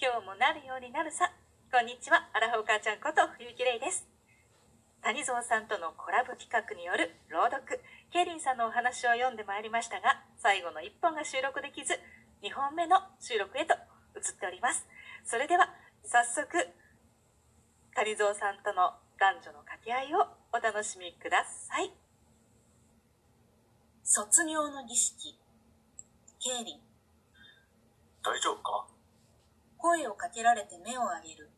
今日もなるようになるさ。こんにちは、アラフォー母ちゃんこと冬木玲です。谷蔵さんとのコラボ企画による朗読、ケイリンさんのお話を読んでまいりましたが、最後の1本が収録できず、2本目の収録へと移っております。それでは、早速、谷蔵さんとの男女の掛け合いをお楽しみください。卒業の儀式、ケイリン。大丈夫か？声をかけられて目を上げる。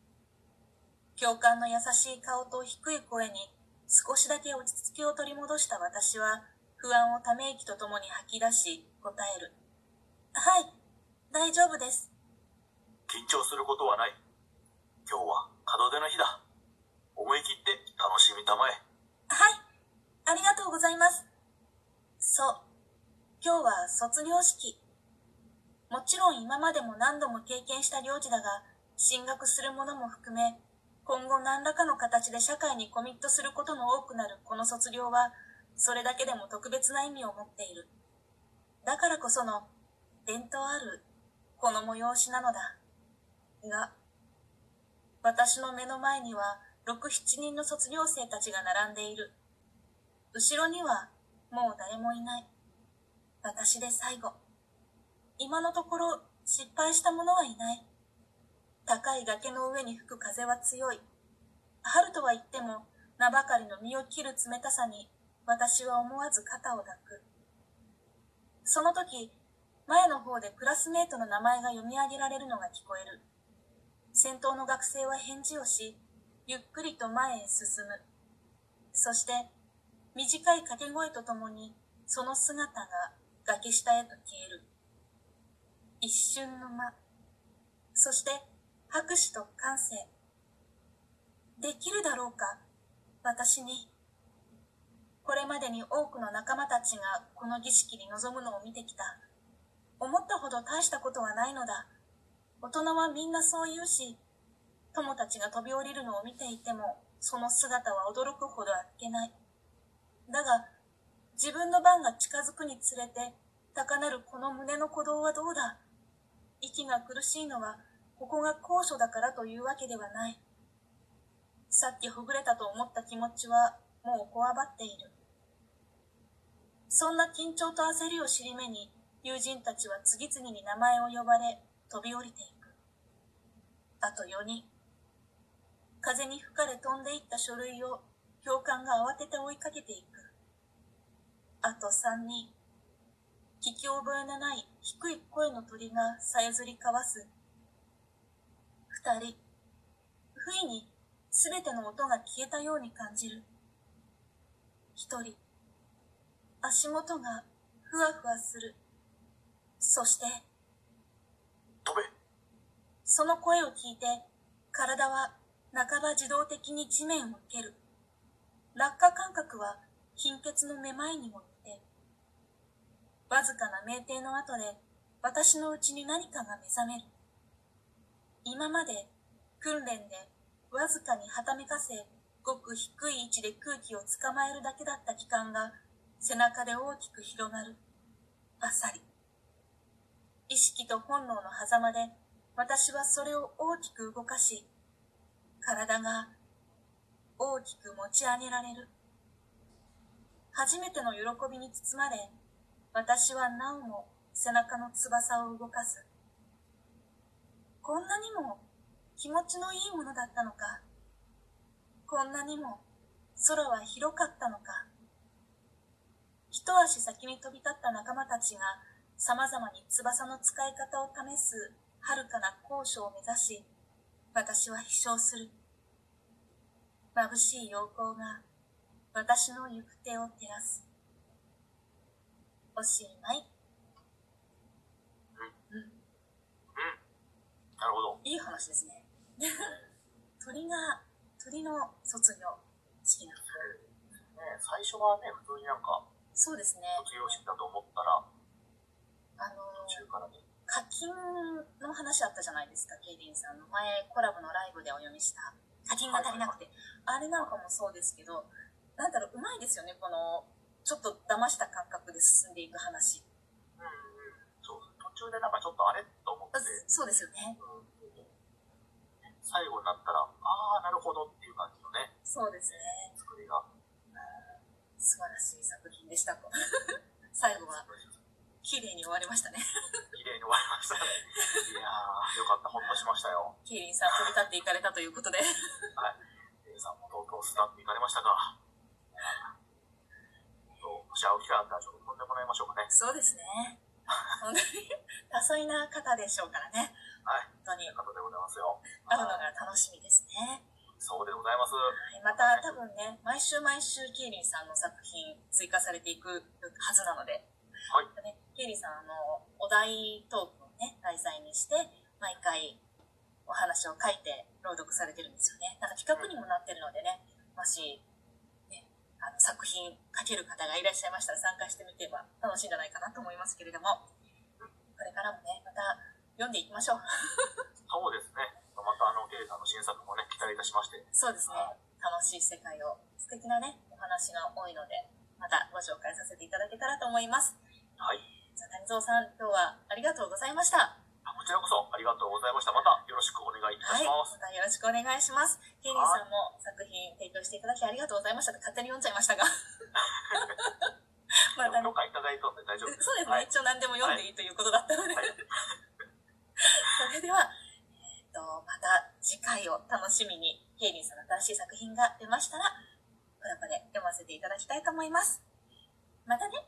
教官の優しい顔と低い声に少しだけ落ち着きを取り戻した私は不安をため息とともに吐き出し答える。はい、大丈夫です。緊張することはない。今日は門出の日だ。思い切って楽しみたまえ。はい、ありがとうございます。そう、今日は卒業式。もちろん今までも何度も経験した行事だが、進学する者も含め、今後何らかの形で社会にコミットすることの多くなるこの卒業は、それだけでも特別な意味を持っている。だからこその、伝統ある、この催しなのだ。が、私の目の前には、6、7人の卒業生たちが並んでいる。後ろには、もう誰もいない。私で最後。今のところ失敗した者はいない。高い崖の上に吹く風は強い。春とは言っても名ばかりの身を切る冷たさに私は思わず肩を抱く。その時、前の方でクラスメートの名前が読み上げられるのが聞こえる。先頭の学生は返事をし、ゆっくりと前へ進む。そして、短い掛け声とともに、その姿が崖下へと消える。一瞬の間、そして拍手と感性。できるだろうか、私に。これまでに多くの仲間たちがこの儀式に臨むのを見てきた。思ったほど大したことはないのだ。大人はみんなそう言うし、友たちが飛び降りるのを見ていても、その姿は驚くほどあっけない。だが、自分の番が近づくにつれて、高鳴るこの胸の鼓動はどうだ？息が苦しいのは、ここが高所だからというわけではない。さっきほぐれたと思った気持ちは、もうこわばっている。そんな緊張と焦りを尻目に、友人たちは次々に名前を呼ばれ、飛び降りていく。あと4人。風に吹かれ飛んでいった書類を、教官が慌てて追いかけていく。あと3人。覚えのない。低い。声の鳥がさえずり交わす。二人、不意にすべての音が消えたように感じる。一人、足元がふわふわする。そして、飛べその声を聞い。て、体は半ば自動的に地面を蹴る。落下感覚は貧血のめまい。にもわずかな酩酊の後で私のうちに何かが目覚める。今まで訓練でわずかにはためかせ、ごく低い位置で空気を捕まえるだけだった期間が背中で大きく広がる。あさり。意識と本能の狭間で私はそれを大きく動かし、体が大きく持ち上げられる。初めての喜びに包まれ、私はなおも背中の翼を動かす。こんなにも気持ちのいいものだったのか。こんなにも空は広かったのか。一足先に飛び立った仲間たちが様々に翼の使い方を試す遥かな高所を目指し、私は飛翔する。眩しい陽光が私の行く手を照らす。おしまい。うん。うん。なるほど。いい話ですね。鳥が、鳥の卒業式なね最初はね、普通になんか、そうですね。卒業式だと思ったら、あの途中からね。課金の話あったじゃないですか、ケイリンさんの。前、コラボのライブでお読みした。課金が足りなくて。あれなんかもそうですけど、なんだろう、うまいですよね、この、ちょっと騙した感覚で進んでいく話。うんうん、そう途中でなんかちょっとあれ？と思って、そうですよね。うん最後になったら、ああ、なるほどっていう感じのね、そうですね。作りが。素晴らしい作品でしたと。最後は綺麗に終わりましたね。綺麗に終わりましたね。いやー、よかった、ほっとしましたよ。キーリンさん飛び立っていかれたということで。皆さんも東京スタッフ行かれましたか？もし会う機会あったらちょっと飛んでもらいましょうかね。そうですね。本当に多彩な方でしょうからね。はい。本当にということでございますよ。会うのが楽しみですね。そうでございます。はいまた多分ね、毎週毎週キーリンさんの作品追加されていくはずなので、はい。ね、キーリンさんあの、お題トークをね、題材にして、毎回お話を書いて朗読されてるんですよね。なんか企画にもなってるのでね、もし、ね、あの作品書ける方がいらっしゃいましたら参加してみては楽しいんじゃないかなと思いますけれども、これからもね、また読んでいきましょう。そうですね。またあの、ケイさんの新作もね、期待いたしまして。そうですね。楽しい世界を、素敵なね、お話が多いので、またご紹介させていただけたらと思います。はい。じゃあ、谷蔵さん、今日はありがとうございました。あこちらこそありがとうございました。またよろしくお願いいたはい。します。またよろしくお願いします。ケイリーさんも作品提供していただきありがとうございました勝手に読んじゃいましたが。またね許可いただいたんで大丈夫です。そうですね、はい。一応何でも読んでいいということだったので。はいそれでは、えっ、と、また次回を楽しみに、ケイリンさんの新しい作品が出ましたら、コラボで読ませていただきたいと思います。またね、